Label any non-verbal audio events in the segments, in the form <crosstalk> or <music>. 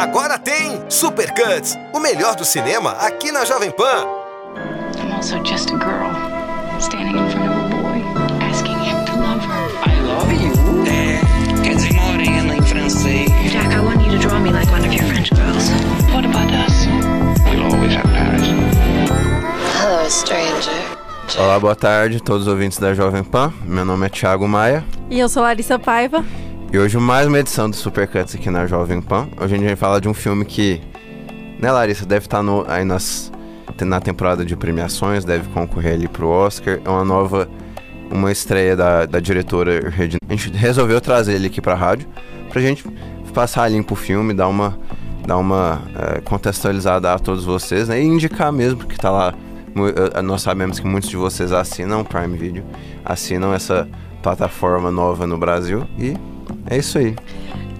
Agora tem Super Cuts, o melhor do cinema aqui na Jovem Pan. I'm also just a girl standing in front of a boy asking him to love her. I love you. É, quer dizer morena em francês. Jack, I want you to draw me like one of your French girls. What about us? We'll always have Paris. Hello, stranger. Olá, boa tarde a todos os ouvintes da Jovem Pan. Meu nome é Thiago Maia. E eu sou Larissa Paiva. E hoje mais uma edição do Supercuts aqui na Jovem Pan. Hoje a gente vai falar de um filme que, né, Larissa, deve estar no, aí nas, na temporada de premiações, deve concorrer ali pro Oscar. É uma nova, uma estreia da, da diretora Regina. A gente resolveu trazer ele aqui pra rádio pra gente passar limpo o filme, dar uma, dar uma é, contextualizada a todos vocês, né, e indicar mesmo, porque tá lá. Nós sabemos que muitos de vocês assinam Prime Video, assinam essa plataforma nova no Brasil e é isso aí.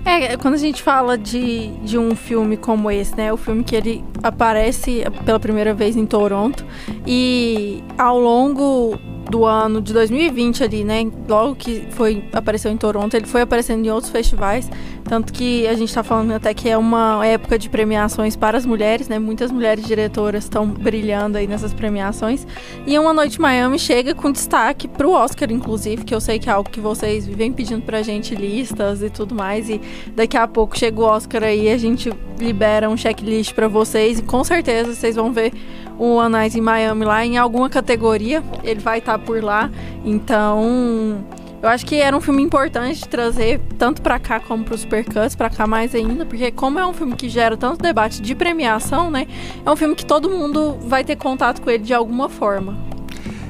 É, quando a gente fala de, de um filme como esse, né? O filme que ele aparece pela primeira vez em Toronto e ao longo do ano de 2020 ali, né? Logo que foi apareceu em Toronto, ele foi aparecendo em outros festivais, tanto que a gente está falando até que é uma época de premiações para as mulheres, né? Muitas mulheres diretoras estão brilhando aí nessas premiações. E Uma Noite Miami chega com destaque para o Oscar, inclusive, que eu sei que é algo que vocês vivem pedindo pra gente listas e tudo mais. E daqui a pouco chega o Oscar aí, a gente libera um checklist para vocês e com certeza vocês vão ver o Anais em Miami lá em alguma categoria. Ele vai estar tá por lá. Então, eu acho que era um filme importante de trazer tanto para cá como para os Supercuts, para cá mais ainda, porque como é um filme que gera tanto debate de premiação, né? É um filme que todo mundo vai ter contato com ele de alguma forma.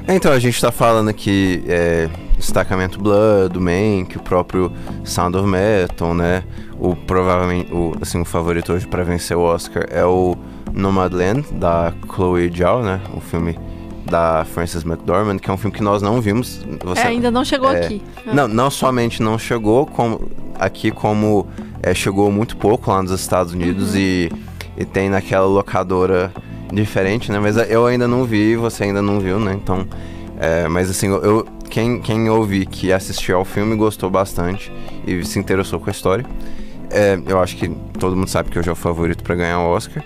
Então, a gente está falando aqui é, destacamento Blood, do Mank, o próprio Sound of Metal, né? O provavelmente o, assim, o favorito hoje para vencer o Oscar é o Nomadland, da Chloe Zhao, né? O filme da Frances McDormand, que é um filme que nós não vimos. Você, é, ainda não chegou é, aqui. É. Não, não somente não chegou como, aqui, como é, chegou muito pouco lá nos Estados Unidos uhum. e, e tem naquela locadora diferente, né? Mas eu ainda não vi, você ainda não viu, né? Então, é, mas assim, eu, quem, quem ouvi que assistiu ao filme gostou bastante e se interessou com a história. É, eu acho que todo mundo sabe que hoje é o favorito para ganhar o Oscar.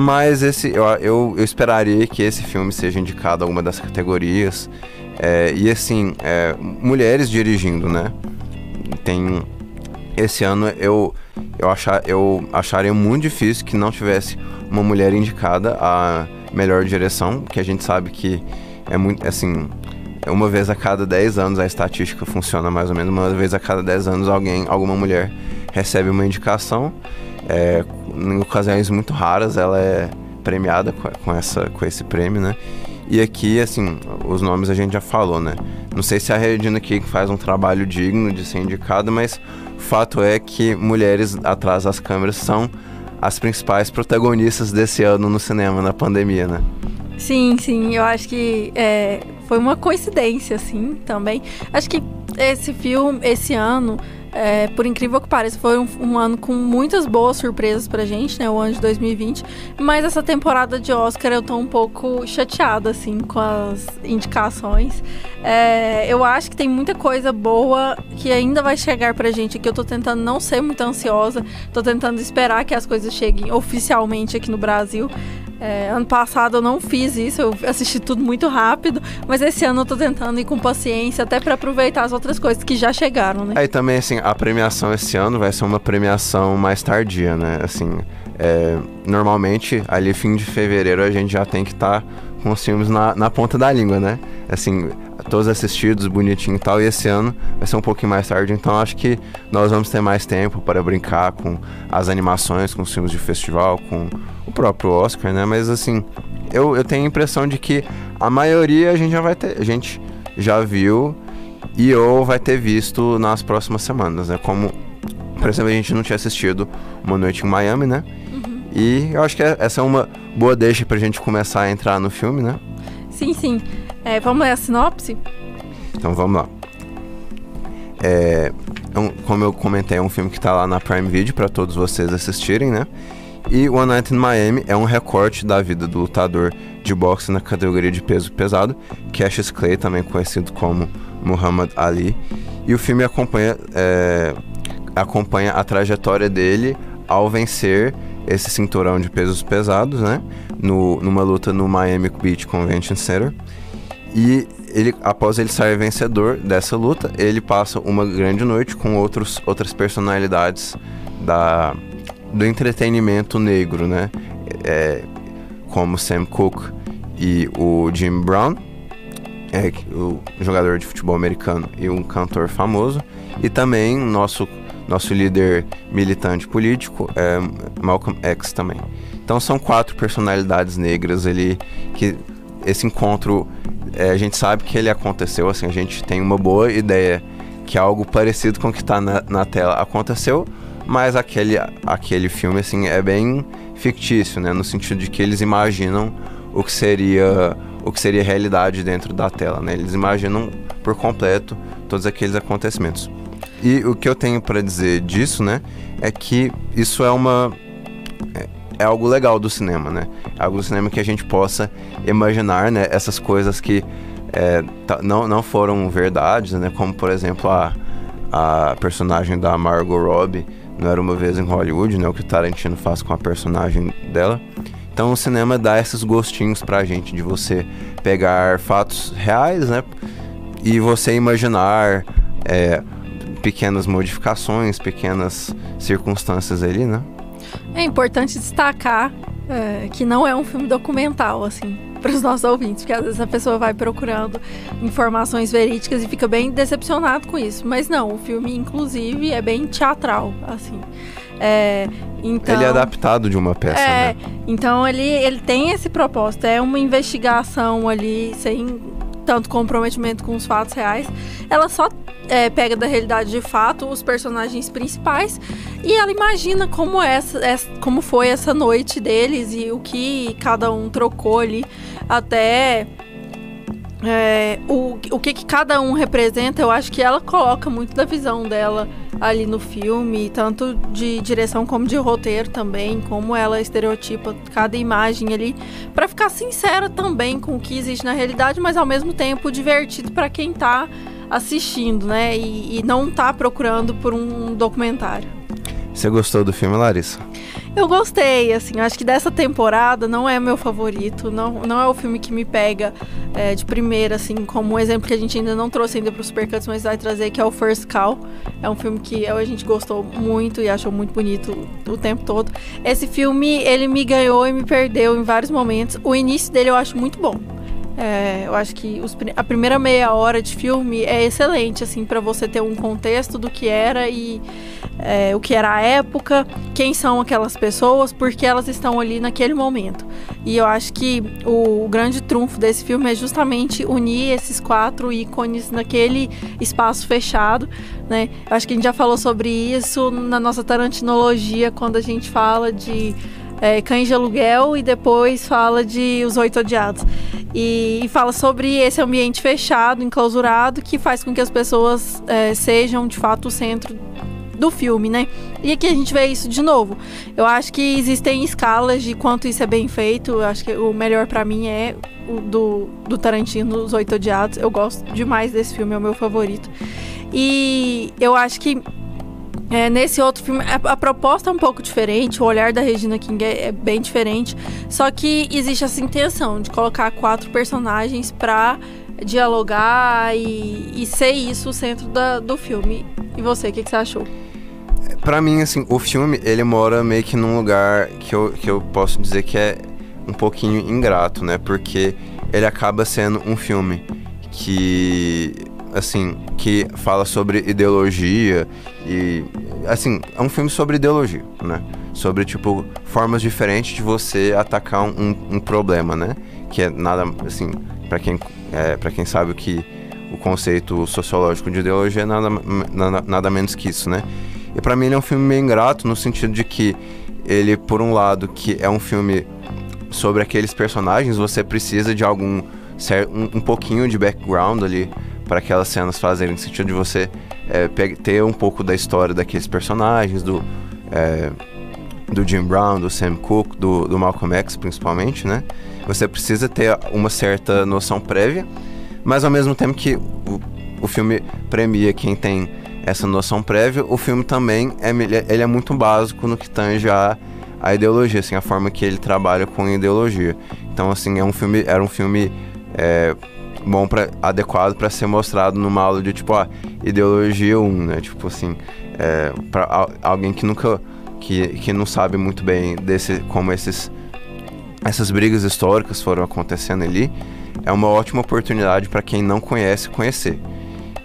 Mas esse eu, eu, eu, esperaria que esse filme seja indicado a alguma das categorias. É, e assim, é, mulheres dirigindo, né? Tem. Esse ano eu, eu, achar, eu acharia muito difícil que não tivesse uma mulher indicada a melhor direção, que a gente sabe que é muito. Assim, uma vez a cada 10 anos a estatística funciona mais ou menos, uma vez a cada 10 anos alguém, alguma mulher recebe uma indicação. É, em ocasiões muito raras ela é premiada com, essa, com esse prêmio, né? E aqui, assim, os nomes a gente já falou, né? Não sei se a Regina King faz um trabalho digno de ser indicada, mas o fato é que mulheres atrás das câmeras são as principais protagonistas desse ano no cinema, na pandemia, né? Sim, sim, eu acho que é, foi uma coincidência, assim, também. Acho que esse filme, esse ano, é, por incrível que pareça, foi um, um, ano com muitas boas surpresas pra gente, né? O ano de 2020. Mas essa temporada de Oscar eu tô um pouco chateada, assim, com as indicações. É, eu acho que tem muita coisa boa que ainda vai chegar pra gente aqui. Eu tô tentando não ser muito ansiosa, tô tentando esperar que as coisas cheguem oficialmente aqui no Brasil. É, ano passado eu não fiz isso, eu assisti tudo muito rápido, mas esse ano eu tô tentando ir com paciência, até para aproveitar as outras coisas que já chegaram, né? Aí é, também, assim, a premiação esse ano vai ser uma premiação mais tardia, né? Assim, é, normalmente, ali fim de fevereiro, a gente já tem que estar tá com os filmes na, na ponta da língua, né? Assim, todos assistidos, bonitinho e tal. E esse ano vai ser um pouquinho mais tarde, então acho que nós vamos ter mais tempo para brincar com as animações, com os filmes de festival, com o próprio Oscar, né? Mas assim, eu, eu tenho a impressão de que a maioria a gente já vai ter, a gente já viu e ou vai ter visto nas próximas semanas, né? Como, por exemplo, a gente não tinha assistido Uma Noite em Miami, né? E eu acho que essa é uma boa deixa pra gente começar a entrar no filme, né? Sim, sim. É, vamos ler a sinopse? Então vamos lá. É, é como eu comentei, é um filme que está lá na Prime Video para todos vocês assistirem, né? E One Night in Miami é um recorte da vida do lutador de boxe na categoria de peso pesado, Cassius Clay, também conhecido como Muhammad Ali. E o filme acompanha, é, acompanha a trajetória dele ao vencer esse cinturão de pesos pesados, né? No, numa luta no Miami Beach Convention Center. E ele, após ele sair vencedor dessa luta, ele passa uma grande noite com outros, outras personalidades da, do entretenimento negro, né? É, como Sam Cooke e o Jim Brown, é, o jogador de futebol americano e um cantor famoso, e também nosso nosso líder militante político é Malcolm X também. Então são quatro personalidades negras ali que esse encontro é, a gente sabe que ele aconteceu, assim, a gente tem uma boa ideia que algo parecido com o que está na, na, tela aconteceu, mas aquele, aquele filme, assim, é bem fictício, né? No sentido de que eles imaginam o que seria o que seria realidade dentro da tela, né? Eles imaginam por completo todos aqueles acontecimentos. E o que eu tenho para dizer disso, né, é que isso é uma é, é, algo legal do cinema, né? É algo do cinema que a gente possa imaginar, né, essas coisas que é, não, não foram verdades, né? Como por exemplo a, a personagem da Margot Robbie não era uma vez em Hollywood, né? O que o Tarantino faz com a personagem dela. Então o cinema dá esses gostinhos pra gente de você pegar fatos reais, né? E você imaginar é, pequenas modificações, pequenas circunstâncias ali, né? É importante destacar é, que não é um filme documental, assim, <laughs> para os nossos ouvintes, porque às vezes a pessoa vai procurando informações verídicas e fica bem decepcionado com isso. Mas não, o filme, inclusive, é bem teatral, assim. É, então, ele é adaptado de uma peça, é, né? Então ele, ele tem esse propósito, é uma investigação ali sem tanto comprometimento com os fatos reais. Ela só é, pega da realidade de fato os personagens principais e ela imagina como essa, essa, como foi essa noite deles e o que cada um trocou ali até é, o, o que, que cada um representa, eu acho que ela coloca muito da visão dela ali no filme, tanto de direção como de roteiro também, como ela estereotipa cada imagem ali, para ficar sincera também com o que existe na realidade, mas ao mesmo tempo divertido para quem tá assistindo, né? E, e não tá procurando por um documentário. Você gostou do filme, Larissa? Eu gostei, assim, acho que dessa temporada não é meu favorito, não, não é o filme que me pega é, de primeira, assim, como um exemplo que a gente ainda não trouxe ainda pro Supercuts, mas vai trazer, que é o First Call. É um filme que a gente gostou muito e achou muito bonito o tempo todo. Esse filme, ele me ganhou e me perdeu em vários momentos. O início dele eu acho muito bom. É, eu acho que os, a primeira meia hora de filme é excelente, assim, para você ter um contexto do que era e é, o que era a época, quem são aquelas pessoas, porque elas estão ali naquele momento. E eu acho que o, o grande trunfo desse filme é justamente unir esses quatro ícones naquele espaço fechado, né? Acho que a gente já falou sobre isso na nossa tarantinologia quando a gente fala de é, Cães de Aluguel e depois fala de Os Oito Odiados. E, e, fala sobre esse ambiente fechado, enclausurado, que faz com que as pessoas é, sejam de fato o centro do filme, né? E aqui a gente vê isso de novo. Eu acho que existem escalas de quanto isso é bem feito. Eu acho que o melhor para mim é o do, do Tarantino, Os Oito Odiados. Eu gosto demais desse filme, é o meu favorito. E eu acho que é, nesse outro filme, a, a, proposta é um pouco diferente, o olhar da Regina King é, é, bem diferente. Só que existe essa intenção de colocar quatro personagens pra dialogar e, e ser isso o centro da, do filme. E você, o que, que, você achou? Pra mim, assim, o filme, ele mora meio que num lugar que eu, que eu posso dizer que é um pouquinho ingrato, né? Porque ele acaba sendo um filme que assim, que fala sobre ideologia e assim, é um filme sobre ideologia, né? Sobre tipo formas diferentes de você atacar um, um problema, né? Que é nada assim, para quem é, para quem sabe o que o conceito sociológico de ideologia é nada, nada, nada menos que isso, né? E para mim ele é um filme meio ingrato no sentido de que ele, por um lado, que é um filme sobre aqueles personagens, você precisa de algum um, um pouquinho de background ali para aquelas cenas fazerem sentido de você é, ter um pouco da história daqueles personagens, do, é, do Jim Brown, do Sam Cooke, do, do Malcolm X principalmente, né? Você precisa ter uma certa noção prévia, mas ao mesmo tempo que o, o filme premia quem tem essa noção prévia, o filme também é, ele é muito básico no que tange a, a ideologia, assim, a forma que ele trabalha com ideologia. Então, assim, é um filme, era um filme é, bom para adequado para ser mostrado numa aula de tipo, ah, ideologia 1, né? Tipo assim, é, para alguém que nunca que, que não sabe muito bem desse como esses essas brigas históricas foram acontecendo ali, é uma ótima oportunidade para quem não conhece conhecer.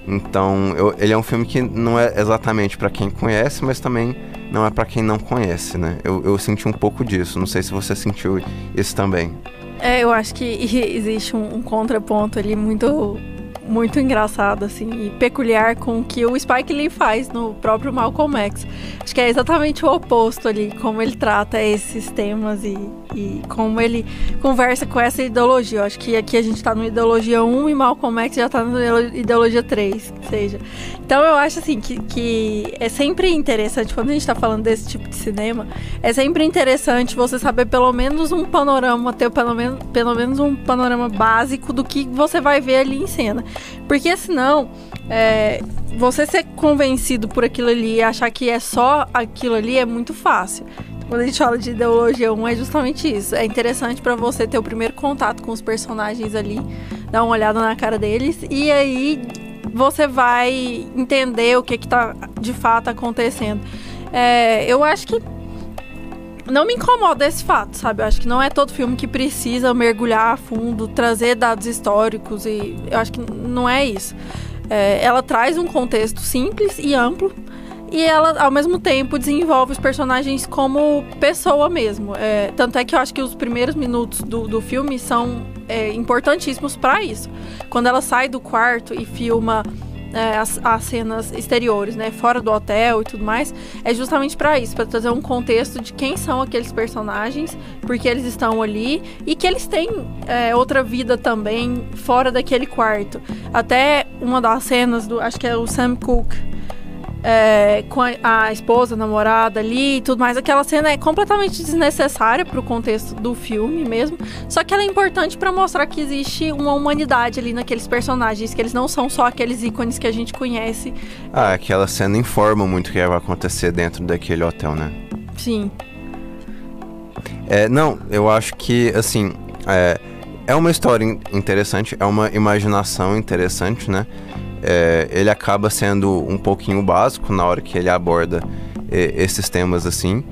Então, eu, ele é um filme que não é exatamente para quem conhece, mas também não é para quem não conhece, né? Eu, eu senti um pouco disso. Não sei se você sentiu isso também. É, eu acho que <laughs> existe um, um contraponto ali muito muito engraçado, assim, e peculiar com o que o Spike Lee faz no próprio Malcolm X. Acho que é exatamente o oposto ali, como ele trata esses temas e, e como ele conversa com essa ideologia. Eu acho que aqui a gente está no ideologia 1 e Malcolm X já está no ideologia 3, que seja. Então eu acho assim que, que é sempre interessante, quando a gente está falando desse tipo de cinema, é sempre interessante você saber pelo menos um panorama, ter pelo menos, pelo menos um panorama básico do que você vai ver ali em cena. Porque senão, é, você ser convencido por aquilo ali e achar que é só aquilo ali é muito fácil. Quando a gente fala de ideologia 1, é justamente isso. É interessante para você ter o primeiro contato com os personagens ali, dar uma olhada na cara deles, e aí você vai entender o que, que tá de fato acontecendo. É, eu acho que não me incomoda esse fato, sabe? Eu acho que não é todo filme que precisa mergulhar a fundo, trazer dados históricos e eu acho que não é isso. É, ela traz um contexto simples e amplo e ela, ao mesmo tempo, desenvolve os personagens como pessoa mesmo. É, tanto é que eu acho que os primeiros minutos do, do filme são é, importantíssimos para isso. Quando ela sai do quarto e filma é, as, as, cenas exteriores, né, fora do hotel e tudo mais, é justamente para isso, para trazer um contexto de quem são aqueles personagens, porque eles estão ali e que eles têm é, outra vida também fora daquele quarto. Até uma das cenas do, acho que é o Sam Cooke é, com a, a, esposa, a namorada ali e tudo mais. Aquela cena é completamente desnecessária pro contexto do filme mesmo. Só que ela é importante para mostrar que existe uma humanidade ali naqueles personagens, que eles não são só aqueles ícones que a gente conhece. Ah, aquela cena informa muito o que vai acontecer dentro daquele hotel, né? Sim. É, não, eu acho que, assim, é, é uma história interessante, é uma imaginação interessante, né? É, ele acaba sendo um pouquinho básico na hora que ele aborda é, esses temas assim.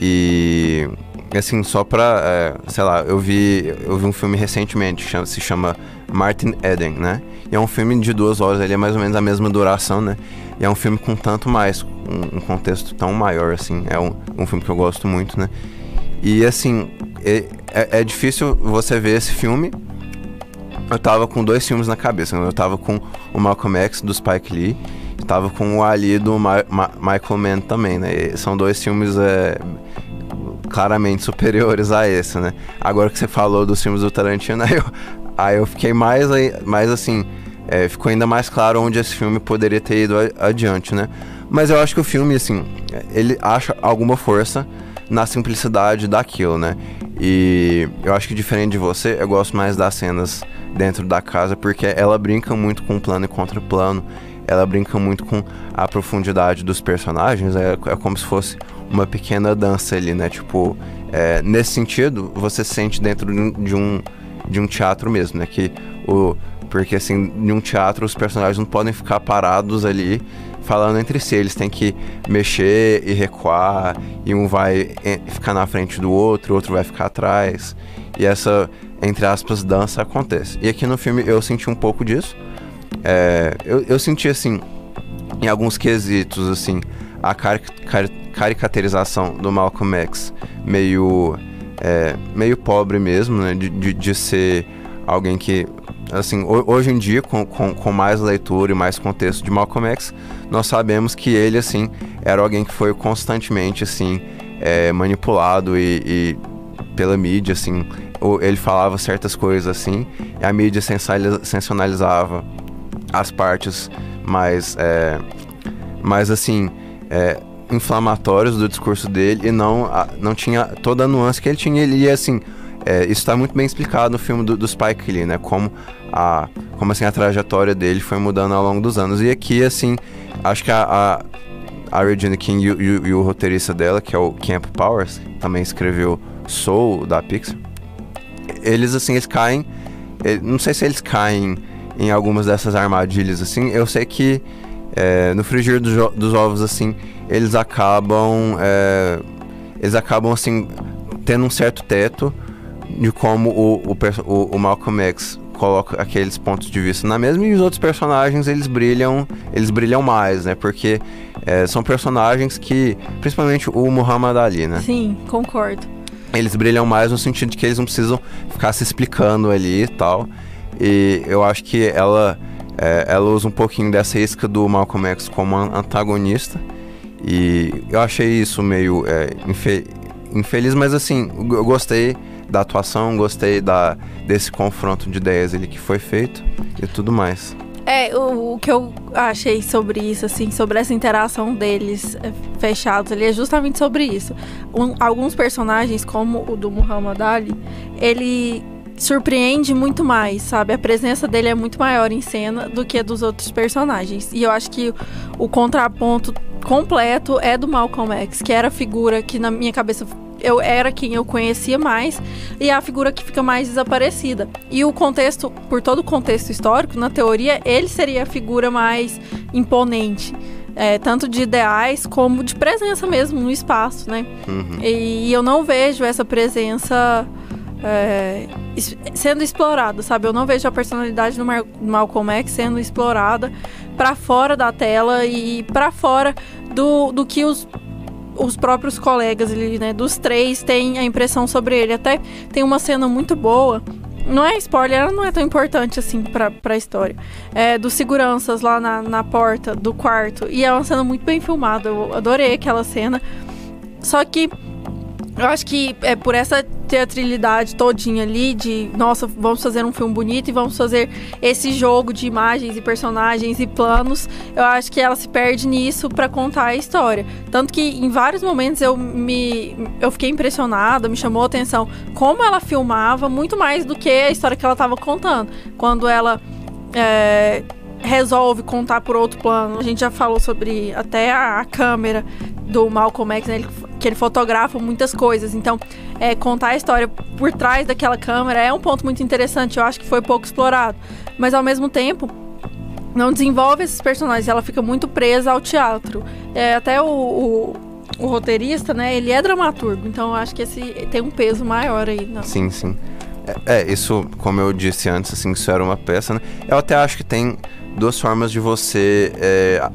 E assim, só pra, é, sei lá, eu vi, eu vi um filme recentemente, chama, se chama Martin Eden, né? E é um filme de duas horas, ele é mais ou menos a mesma duração, né? E é um filme com tanto mais, um, um contexto tão maior, assim. É um, um filme que eu gosto muito, né? E assim, é, é, é difícil você ver esse filme eu tava com dois filmes na cabeça. Eu tava com o Malcolm X do Spike Lee, tava com o Ali do Ma Ma Michael Mann também, né? E são dois filmes é, claramente superiores a esse, né? Agora que você falou dos filmes do Tarantino, <laughs> aí eu, aí eu fiquei mais, mais assim, é, ficou ainda mais claro onde esse filme poderia ter ido adiante, né? Mas eu acho que o filme, assim, ele acha alguma força na simplicidade daquilo, né? E eu acho que diferente de você, eu gosto mais das cenas dentro da casa, porque ela brinca muito com plano e contra plano, ela brinca muito com a profundidade dos personagens, é, é como se fosse uma pequena dança ali, né? Tipo, é, nesse sentido, você se sente dentro de um, de um teatro mesmo, né? Que o, porque assim, em um teatro os personagens não podem ficar parados ali falando entre si, eles têm que mexer e recuar, e um vai ficar na frente do outro, o outro vai ficar atrás. E essa entre aspas, dança acontece. E aqui no filme eu senti um pouco disso. É, eu, eu senti, assim, em alguns quesitos, assim, a car car caricaturização do Malcolm X meio, é, meio pobre mesmo, né? De, de, de, ser alguém que, assim, hoje em dia, com, com, com mais leitura e mais contexto de Malcolm X, nós sabemos que ele, assim, era alguém que foi constantemente, assim, é, manipulado e, e pela mídia, assim, ele falava certas coisas assim, e a mídia sensacionalizava as partes mais, é, mais assim, é, inflamatórias do discurso dele e não, não tinha toda a nuance que ele tinha. Ele assim, é, isso está muito bem explicado no filme do, do Spike Lee, né? Como a, como assim a trajetória dele foi mudando ao longo dos anos. E aqui, assim, acho que a, a, a Regina King e, e, e, o roteirista dela, que é o Camp Powers, também escreveu Soul da Pixar. Eles assim, eles caem, não sei se eles caem em algumas dessas armadilhas assim. Eu sei que é, no frigir dos, dos, ovos assim, eles acabam é, eles acabam assim tendo um certo teto de como o, o, o Malcolm X coloca aqueles pontos de vista na mesma e os outros personagens eles brilham eles brilham mais né? Porque é, são personagens que principalmente o Muhammad Ali né? Sim concordo. Eles brilham mais no sentido de que eles não precisam ficar se explicando ali e tal. E eu acho que ela é, ela usa um pouquinho dessa isca do Malcolm X como antagonista. E eu achei isso meio é, infe infeliz mas assim eu gostei da atuação, gostei da, desse confronto de ideias ali que foi feito e tudo mais. É, o, o, que eu achei sobre isso, assim, sobre essa interação deles é, fechados ali, é justamente sobre isso. Um, alguns personagens, como o do Muhammad Ali, ele surpreende muito mais, sabe? A presença dele é muito maior em cena do que a dos outros personagens. E eu acho que o contraponto completo é do Malcolm X, que era a figura que na minha cabeça eu era quem eu conhecia mais e é a figura que fica mais desaparecida. E o contexto, por todo o contexto histórico, na teoria, ele seria a figura mais imponente. É, tanto de ideais como de presença mesmo no espaço, né? Uhum. E, e, eu não vejo essa presença é, sendo explorada, sabe? Eu não vejo a personalidade do Mar Malcolm X sendo explorada para fora da tela e para fora do, do que os os próprios colegas ali, né, dos três têm a impressão sobre ele. Até tem uma cena muito boa. Não é spoiler, ela não é tão importante assim pra, pra história. É dos seguranças lá na, na porta do quarto. E é uma cena muito bem filmada. Eu adorei aquela cena. Só que eu acho que é por essa teatralidade todinha ali de, nossa, vamos fazer um filme bonito e vamos fazer esse jogo de imagens e personagens e planos. Eu acho que ela se perde nisso para contar a história. Tanto que em vários momentos eu me eu fiquei impressionada, me chamou a atenção como ela filmava muito mais do que a história que ela estava contando. Quando ela é, resolve contar por outro plano. A gente já falou sobre até a, a câmera do Malcolm X, né? Ele, que ele fotografa muitas coisas. Então, é, contar a história por trás daquela câmera é um ponto muito interessante. Eu acho que foi pouco explorado. Mas, ao mesmo tempo, não desenvolve esses personagens. Ela fica muito presa ao teatro. É, até o, o, o, roteirista, né? Ele é dramaturgo. Então, eu acho que esse tem um peso maior aí. Não. Sim, sim. É, é, isso, como eu disse antes, assim, isso era uma peça, né? Eu até acho que tem duas formas de você é,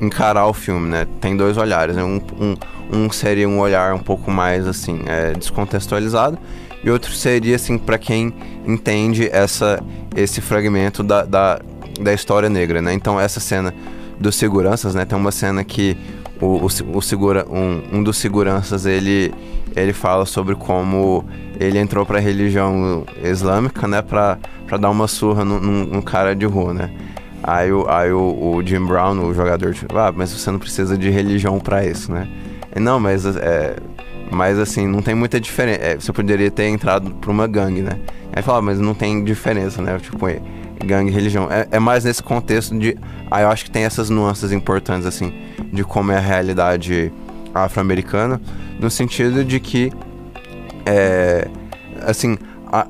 encarar o filme, né? Tem dois olhares, né? Um, um, um seria um olhar um pouco mais, assim, é, descontextualizado e outro seria, assim, para quem entende essa, esse fragmento da, da, da história negra, né? Então, essa cena dos seguranças, né? Tem uma cena que o, o, o segura, um, um dos seguranças, ele, ele fala sobre como ele entrou para a religião islâmica, né? Pra dar uma surra num, num cara de rua, né? Aí, o, aí o, o, Jim Brown, o jogador, tipo, ah, mas você não precisa de religião para isso, né? Não, mas é, mas assim, não tem muita diferença. É, você poderia ter entrado pra uma gangue, né? Aí fala, ah, mas não tem diferença, né? Tipo, é, gangue e religião. É, é, mais nesse contexto de. Aí eu acho que tem essas nuances importantes, assim, de como é a realidade afro-americana, no sentido de que. É, assim, a,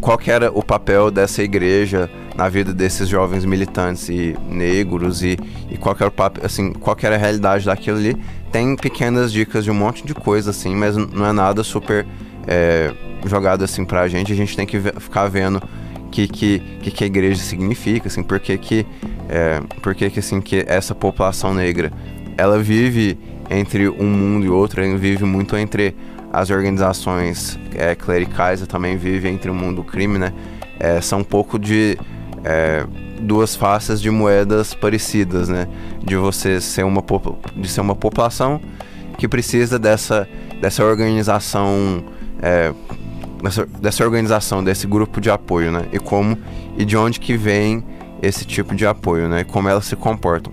qual era o papel dessa igreja na vida desses jovens militantes e negros e, e qual era o papel, assim, qual era a realidade daquilo ali. Tem pequenas dicas de um monte de coisa, assim, mas não é nada super é, jogado assim pra gente. A gente tem que ficar vendo o que, que, que, que a igreja significa, assim, porque que, é, porque que, assim, que essa população negra, ela vive entre um mundo e outro, ela vive muito entre as organizações é, clericais, ela também vive entre o mundo do crime, né? É, são um pouco de é, duas faces de moedas parecidas, né? De você ser uma, de ser uma população que precisa dessa, dessa organização, é, dessa, dessa organização, desse grupo de apoio, né? E como e de onde que vem esse tipo de apoio, né? E como elas se comportam.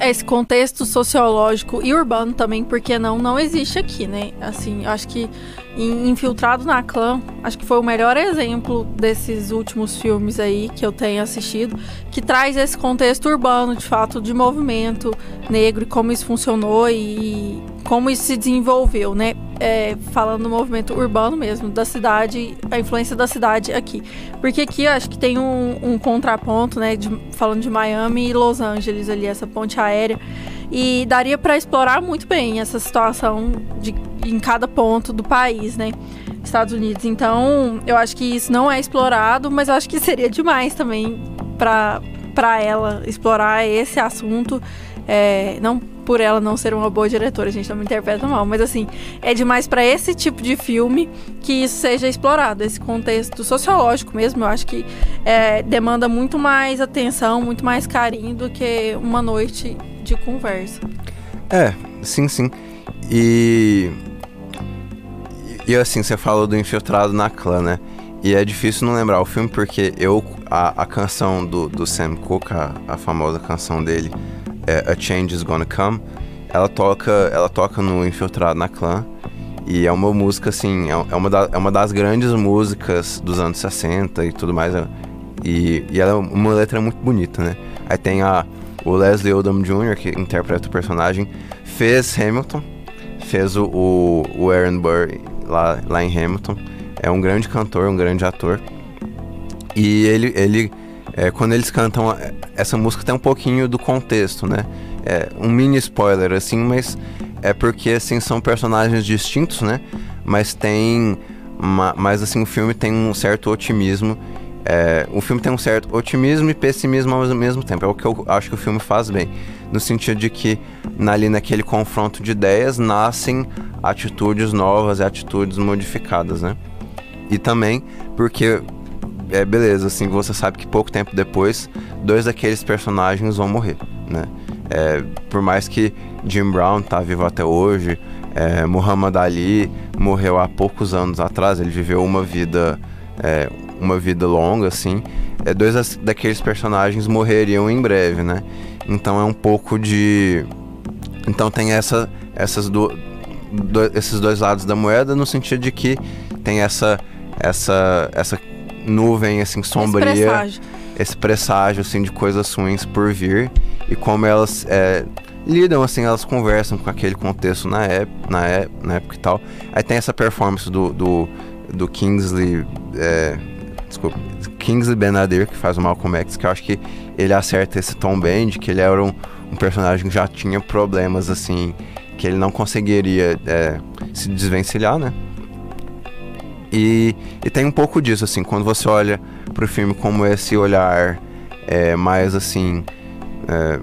Esse contexto sociológico e urbano também, porque não, não existe aqui, né? Assim, acho que Infiltrado na Clã, acho que foi o melhor exemplo desses últimos filmes aí que eu tenho assistido, que traz esse contexto urbano, de fato, de movimento negro e como isso funcionou e como isso se desenvolveu, né? É, falando do movimento urbano mesmo, da cidade, a influência da cidade aqui. Porque aqui acho que tem um, um contraponto, né? De, falando de Miami e Los Angeles ali, essa ponte aérea. E daria para explorar muito bem essa situação de, em cada ponto do país, né? Estados Unidos. Então, eu acho que isso não é explorado, mas eu acho que seria demais também para ela explorar esse assunto. É, não por ela não ser uma boa diretora, a gente não me interpreta mal, mas assim, é demais para esse tipo de filme que isso seja explorado, esse contexto sociológico mesmo, eu acho que é, demanda muito mais atenção, muito mais carinho do que uma noite de conversa. É, sim, sim. E. E assim, você falou do Infiltrado na Clã, né? E é difícil não lembrar o filme porque eu. A, a canção do, do Sam Cooke, a, a famosa canção dele, é A Change Is Gonna Come, ela toca, ela toca no Infiltrado na Clã. E é uma música, assim, é, é uma, da, é uma das grandes músicas dos anos 60 e tudo mais. E, e ela é uma letra muito bonita, né? Aí tem a, o Leslie Odom Jr., que interpreta o personagem, fez Hamilton, fez o, o, o Aaron Burr lá, lá em Hamilton. É um grande cantor, um grande ator. E ele, ele é, quando eles cantam, essa música tem um pouquinho do contexto, né? É um mini spoiler, assim, mas é porque, assim, são personagens distintos, né? Mas tem... Uma, mas, assim, o filme tem um certo otimismo é, o filme tem um certo otimismo e pessimismo ao mesmo tempo. É o que eu acho que o filme faz bem. No sentido de que, ali naquele confronto de ideias, nascem atitudes novas e atitudes modificadas, né? E também porque, é beleza, assim, você sabe que pouco tempo depois, dois daqueles personagens vão morrer, né? É, por mais que Jim Brown tá vivo até hoje, é, Muhammad Ali morreu há poucos anos atrás, ele viveu uma vida... É, uma vida longa, assim, é, dois daqueles personagens morreriam em breve, né? Então é um pouco de. Então tem essa, essas do, do, esses dois lados da moeda no sentido de que tem essa essa essa nuvem assim sombria, esse presságio, esse presságio assim de coisas ruins por vir e como elas é, lidam assim, elas conversam com aquele contexto na época, na, época, na época e tal. Aí tem essa performance do, do, do Kingsley é, desculpa, Kingsley Benadir, que faz o Malcolm X, que eu acho que ele acerta esse tom bem, de que ele era um, um personagem que já tinha problemas, assim, que ele não conseguiria é, se desvencilhar, né? E, e, tem um pouco disso, assim, quando você olha pro filme como esse olhar é, mais, assim, é,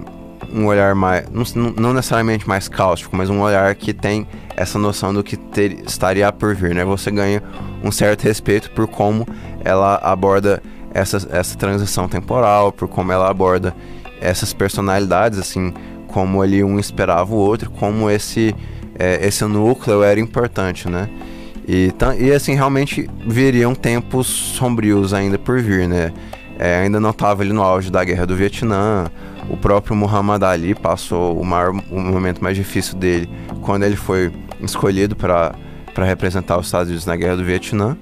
um olhar mais, não, não, necessariamente mais cáustico, mas um olhar que tem essa noção do que ter, estaria por vir, né? Você ganha um certo respeito por como ela aborda essa, essa transição temporal, por como ela aborda essas personalidades, assim, como ali um esperava o outro, como esse, é, esse núcleo era importante, né? E, e assim, realmente viriam tempos sombrios ainda por vir, né? É, ainda não estava ali no auge da guerra do Vietnã. O próprio Muhammad Ali passou o, maior, o momento mais difícil dele quando ele foi escolhido para representar os Estados Unidos na guerra do Vietnã.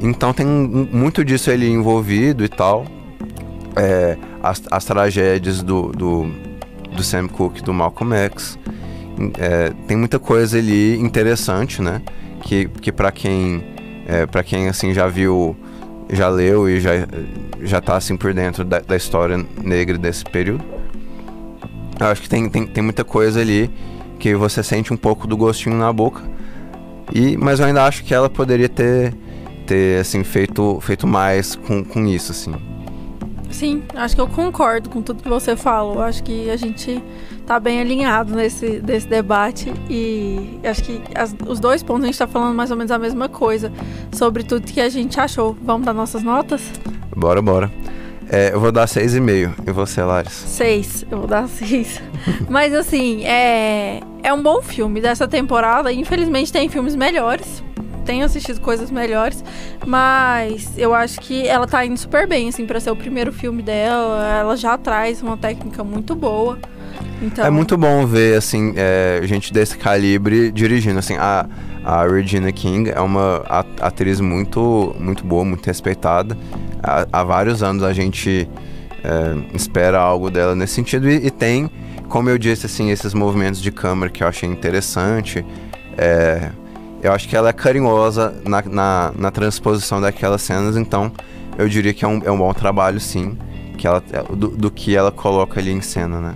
Então tem muito disso ali envolvido e tal. É, as, as tragédias do, do, do Sam Cooke do Malcolm X. É, tem muita coisa ali interessante, né? Que, que para quem é, para quem assim já viu, já leu e já já tá assim por dentro da, da história negra desse período. Eu acho que tem, tem, tem muita coisa ali que você sente um pouco do gostinho na boca. E mas eu ainda acho que ela poderia ter ter assim feito feito mais com, com isso assim. Sim, acho que eu concordo com tudo que você falou. Acho que a gente tá bem alinhado nesse desse debate e acho que as, os dois pontos a gente tá falando mais ou menos a mesma coisa sobre tudo que a gente achou. Vamos dar nossas notas? Bora, bora. É, eu vou dar 6,5. E você, Laris? 6. Eu vou dar 6. <laughs> Mas assim, é, é um bom filme dessa temporada. Infelizmente tem filmes melhores tenho assistido coisas melhores, mas eu acho que ela tá indo super bem, assim, pra ser o primeiro filme dela. Ela já traz uma técnica muito boa. Então, É muito bom ver, assim, é, gente desse calibre dirigindo, assim, a, a Regina King é uma atriz muito, muito boa, muito respeitada. Há, há vários anos a gente é, espera algo dela nesse sentido e, e tem, como eu disse, assim, esses movimentos de câmera que eu achei interessante. É, eu acho que ela é carinhosa na, na, na transposição daquelas cenas, então eu diria que é um, é um bom trabalho, sim, que ela, do, do que ela coloca ali em cena, né?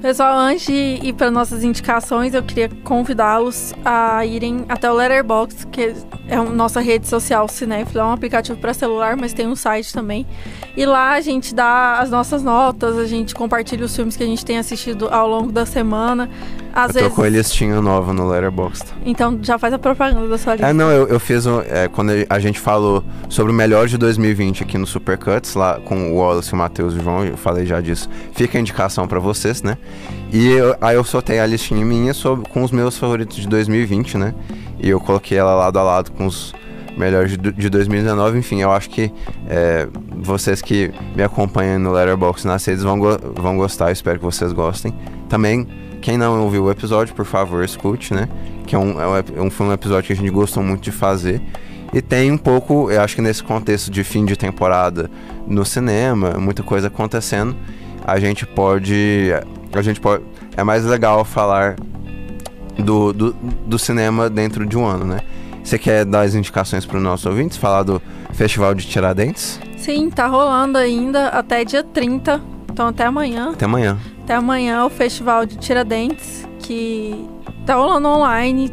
Pessoal, antes de ir para nossas indicações, eu queria convidá-los a irem até o Letterboxd, que é a nossa rede social Cinéfilo, é um aplicativo para celular, mas tem um site também. E lá a gente dá as nossas notas, a gente compartilha os filmes que a gente tem assistido ao longo da semana. Às eu vezes. tô com a listinha nova no Letterboxd. Então já faz a propaganda da sua lista. É, não, eu, eu fiz um, é, quando a gente falou sobre o melhor de 2020 aqui no Supercuts, lá com o Wallace, o Matheus e o João, eu falei já disso. Fica a indicação pra vocês, né? E eu- aí eu soltei a listinha minha sobre, com os meus favoritos de 2020, né? E eu coloquei ela lado a lado com os melhores de, de 2019. Enfim, eu acho que é, vocês que me acompanham no Letterboxd nas redes vão, go- vão gostar, espero que vocês gostem. Também, quem não ouviu o episódio, por favor, escute, né? Que é um, é um- foi um episódio que a gente gostou muito de fazer. E tem um pouco, eu acho que nesse contexto de fim de temporada no cinema, muita coisa acontecendo, a gente pode. A gente pode. É mais legal falar do, do, do cinema dentro de um ano, né? Você quer dar as indicações para os nossos ouvintes? Falar do Festival de Tiradentes? Sim, tá rolando ainda até dia 30. Então até amanhã. Até amanhã. Até amanhã o Festival de Tiradentes, que tá rolando online,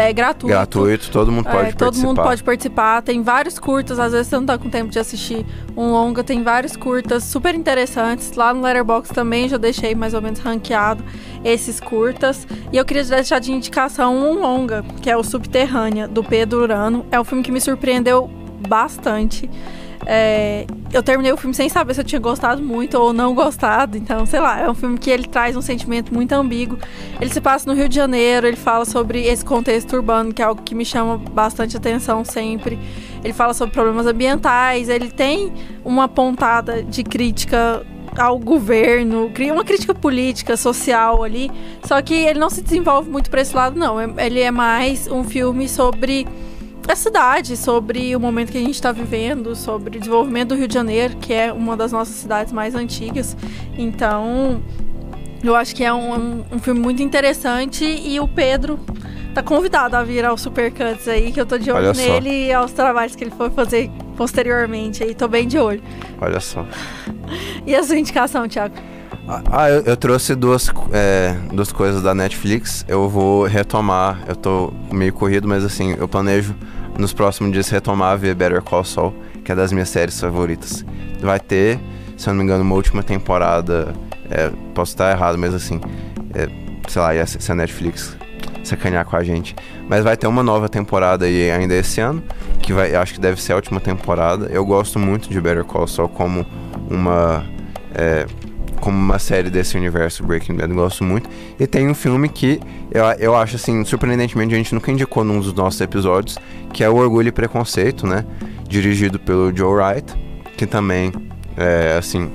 é gratuito. Gratuito, todo mundo pode É, participar. todo mundo pode participar. Tem vários curtas, às vezes você não tá com tempo de assistir um longa, tem vários curtas super interessantes. Lá no Letterboxd também já deixei mais ou menos ranqueado esses curtas. E eu queria deixar de indicação um longa, que é o Subterrânea, do Pedro Urano. É um filme que me surpreendeu bastante. É, eu terminei o filme sem saber se eu tinha gostado muito ou não gostado. Então, sei lá, é um filme que ele traz um sentimento muito ambíguo. Ele se passa no Rio de Janeiro, ele fala sobre esse contexto urbano, que é algo que me chama bastante atenção sempre. Ele fala sobre problemas ambientais, ele tem uma pontada de crítica ao governo, cria uma crítica política, social ali. Só que ele não se desenvolve muito para esse lado, não. É- Ele é mais um filme sobre a cidade, sobre o momento que a gente está vivendo, sobre o desenvolvimento do Rio de Janeiro, que é uma das nossas cidades mais antigas. Então, eu acho que é um, um- filme muito interessante e o Pedro tá convidado a vir ao Supercuts aí, que eu tô de olho nele e aos trabalhos que ele for fazer posteriormente aí, tô bem de olho. Olha só. <laughs> E a sua indicação, Thiago? Ah, eu, eu trouxe duas, é, duas coisas da Netflix. Eu vou retomar. Eu tô meio corrido, mas assim, eu planejo nos próximos dias retomar a ver Better Call Saul, que é das minhas séries favoritas. Vai ter, se eu não me engano, uma última temporada. é, posso estar errado, mas assim, é, sei lá, se a Netflix sacanear com a gente. Mas vai ter uma nova temporada aí ainda esse ano, que vai, acho que deve ser a última temporada. Eu gosto muito de Better Call Saul como uma. é, como uma série desse universo Breaking Bad, eu gosto muito. E tem um filme que eu, eu acho assim, surpreendentemente, a gente nunca indicou num dos nossos episódios, que é o Orgulho e Preconceito, né? Dirigido pelo Joe Wright, que também, é, assim,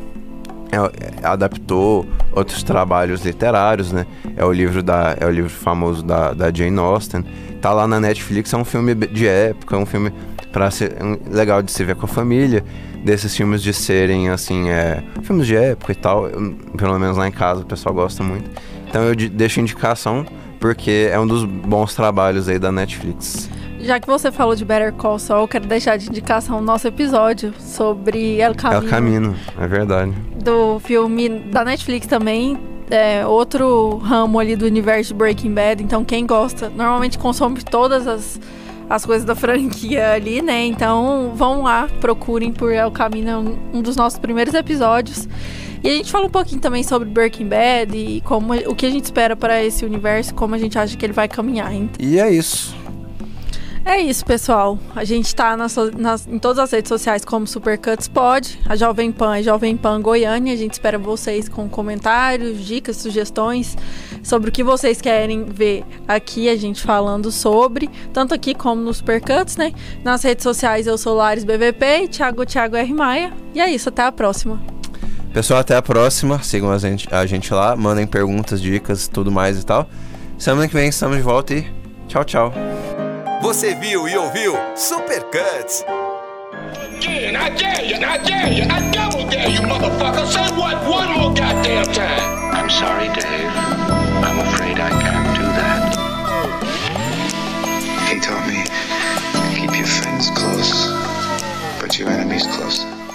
é- adaptou outros trabalhos literários, né? É o livro da é o livro famoso da, da Jane Austen. Tá lá na Netflix, é um filme de época, é um filme para ser legal de se ver com a família, desses filmes de serem assim, é, filmes de época e tal. Eu- pelo menos lá em casa o pessoal gosta muito. Então eu de- deixo indicação porque é um dos bons trabalhos aí da Netflix. Já que você falou de Better Call Saul, eu quero deixar de indicação o nosso episódio sobre El É Camino. o caminho, é verdade. do filme da Netflix também. É outro ramo ali do universo de Breaking Bad. Então, quem gosta, normalmente consome todas as, as coisas da franquia ali, né? Então, vão lá, procurem por El Camino, é um, dos nossos primeiros episódios. E a gente fala um pouquinho também sobre Breaking Bad e como o que a gente espera para esse universo, como a gente acha que ele vai caminhar. Então, E é isso. é isso, pessoal. A gente tá nas, nas- em todas as redes sociais como Supercuts Pod. A Jovem Pan é Jovem Pan Goiânia. A gente espera vocês com comentários, dicas, sugestões sobre o que vocês querem ver aqui, a gente falando sobre, tanto aqui como no Supercuts, né? Nas redes sociais eu sou Lares BVP e Thiago Thiago R. Maia. E é isso, até a próxima. Pessoal, até a próxima. Sigam a gente, a gente lá, mandem perguntas, dicas, tudo mais e tal. Semana que vem estamos de volta e tchau, tchau. Você viu e ouviu Super Cuts. Again, I dare you, I dare you, I double dare you, motherfucker. Say what one more goddamn time. I'm sorry, Dave. I'm afraid I can't do that. He taught me keep your friends close, but your enemies closer.